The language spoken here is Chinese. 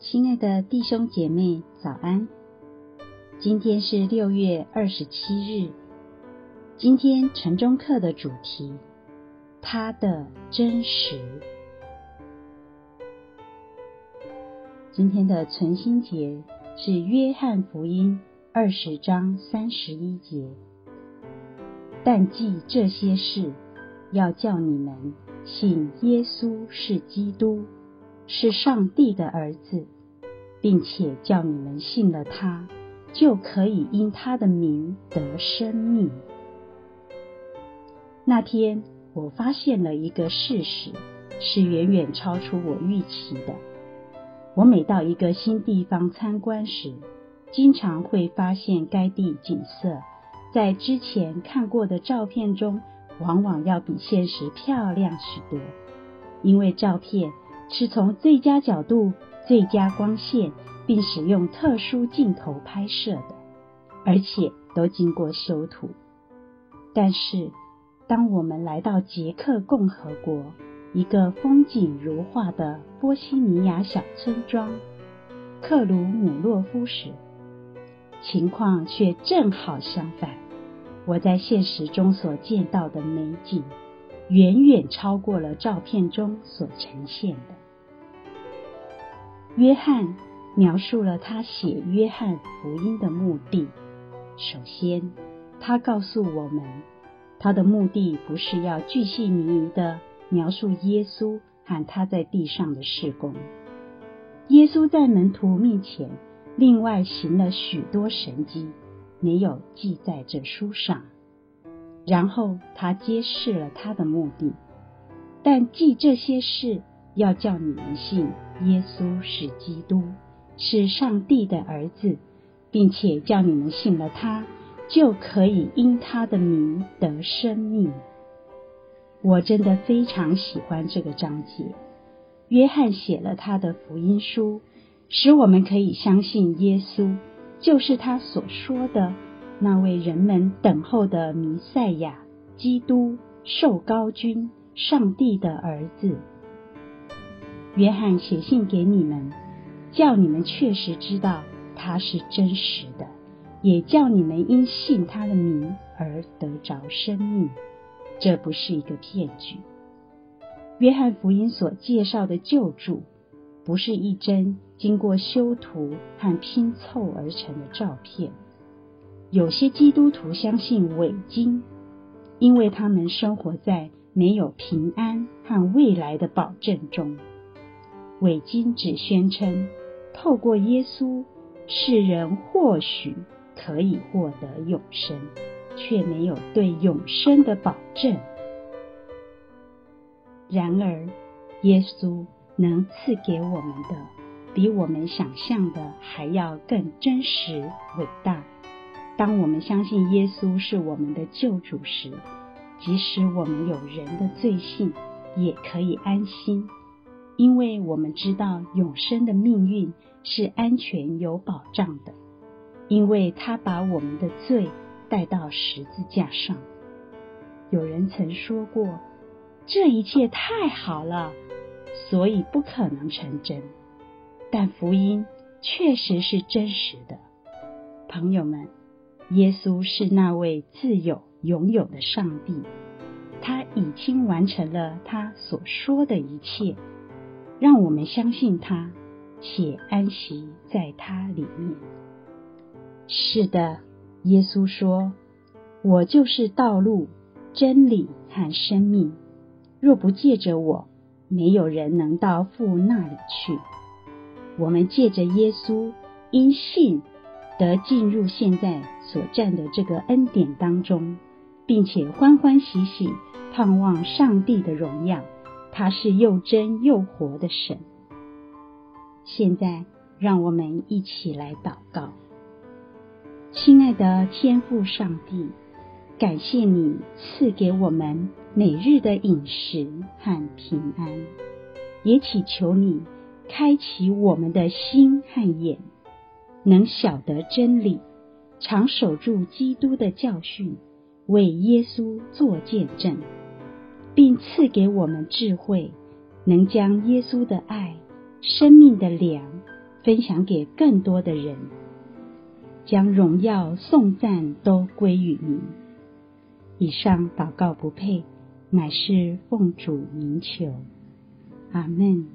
亲爱的弟兄姐妹，早安！今天是六月二十七日。今天晨钟课的主题，他的真实。今天的存心节是约翰福音二十章三十一节。但记这些事，要叫你们信耶稣是基督，是上帝的儿子，并且叫你们信了他，就可以因他的名得生命。那天我发现了一个事实，是远远超出我预期的。我每到一个新地方参观时，经常会发现该地景色。在之前看过的照片中，往往要比现实漂亮许多，因为照片是从最佳角度、最佳光线，并使用特殊镜头拍摄的，而且都经过修图。但是，当我们来到捷克共和国一个风景如画的波西尼亚小村庄克鲁姆洛夫时，情况却正好相反，我在现实中所见到的美景，远远超过了照片中所呈现的。约翰描述了他写《约翰福音》的目的。首先，他告诉我们，他的目的不是要巨细靡遗地描述耶稣和他在地上的事工。耶稣在门徒面前。另外行了许多神迹，没有记在这书上。然后他揭示了他的目的，但记这些事，要叫你们信耶稣是基督，是上帝的儿子，并且叫你们信了他，就可以因他的名得生命。我真的非常喜欢这个章节。约翰写了他的福音书。使我们可以相信耶稣就是他所说的那位人们等候的弥赛亚、基督、受膏君、上帝的儿子。约翰写信给你们，叫你们确实知道他是真实的，也叫你们因信他的名而得着生命。这不是一个骗局。约翰福音所介绍的救助。不是一帧经过修图和拼凑而成的照片。有些基督徒相信伪经，因为他们生活在没有平安和未来的保证中。伪经只宣称透过耶稣，世人或许可以获得永生，却没有对永生的保证。然而，耶稣。能赐给我们的，比我们想象的还要更真实伟大。当我们相信耶稣是我们的救主时，即使我们有人的罪性，也可以安心，因为我们知道永生的命运是安全有保障的，因为他把我们的罪带到十字架上。有人曾说过，这一切太好了。所以不可能成真，但福音确实是真实的。朋友们，耶稣是那位自有、永有的上帝，他已经完成了他所说的一切，让我们相信他，且安息在他里面。是的，耶稣说：“我就是道路、真理和生命，若不借着我。”没有人能到父那里去。我们借着耶稣，因信得进入现在所站的这个恩典当中，并且欢欢喜喜盼望上帝的荣耀。他是又真又活的神。现在，让我们一起来祷告。亲爱的天父上帝，感谢你赐给我们。每日的饮食和平安，也祈求你开启我们的心和眼，能晓得真理，常守住基督的教训，为耶稣做见证，并赐给我们智慧，能将耶稣的爱、生命的粮分享给更多的人，将荣耀颂赞都归于你。以上祷告不配，乃是奉主名求，阿门。